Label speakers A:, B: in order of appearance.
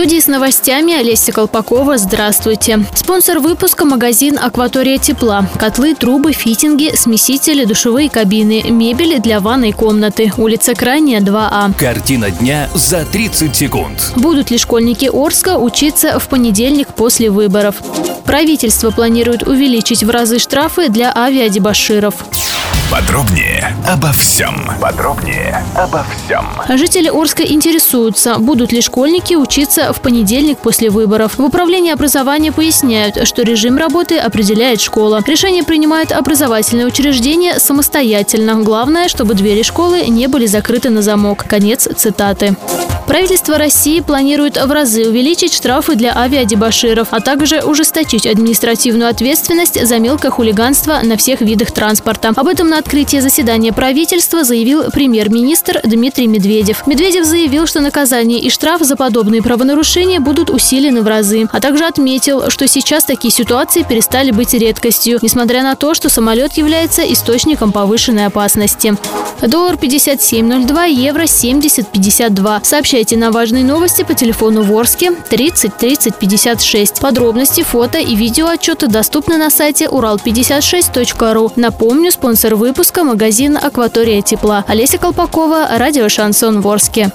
A: Студии с новостями Олеся Колпакова. Здравствуйте. Спонсор выпуска – магазин «Акватория тепла». Котлы, трубы, фитинги, смесители, душевые кабины, мебель для ванной комнаты. Улица Крайняя, 2А.
B: Картина дня за 30 секунд.
A: Будут ли школьники Орска учиться в понедельник после выборов? Правительство планирует увеличить в разы штрафы для авиадебаширов.
C: Подробнее обо всем. Подробнее обо всем.
A: Жители Орска интересуются, будут ли школьники учиться в понедельник после выборов. В управлении образования поясняют, что режим работы определяет школа. Решение принимают образовательные учреждения самостоятельно. Главное, чтобы двери школы не были закрыты на замок. Конец цитаты. Правительство России планирует в разы увеличить штрафы для авиадебаширов, а также ужесточить административную ответственность за мелкое хулиганство на всех видах транспорта. Об этом на открытии заседания правительства заявил премьер-министр Дмитрий Медведев. Медведев заявил, что наказание и штраф за подобные правонарушения будут усилены в разы, а также отметил, что сейчас такие ситуации перестали быть редкостью, несмотря на то, что самолет является источником повышенной опасности. Доллар 57.02, евро 70.52. Сообщайте на важные новости по телефону Ворске 30 30 56. Подробности, фото и видео отчеты доступны на сайте урал56.ру. Напомню, спонсор выпуска – магазин «Акватория тепла». Олеся Колпакова, радио «Шансон Ворске».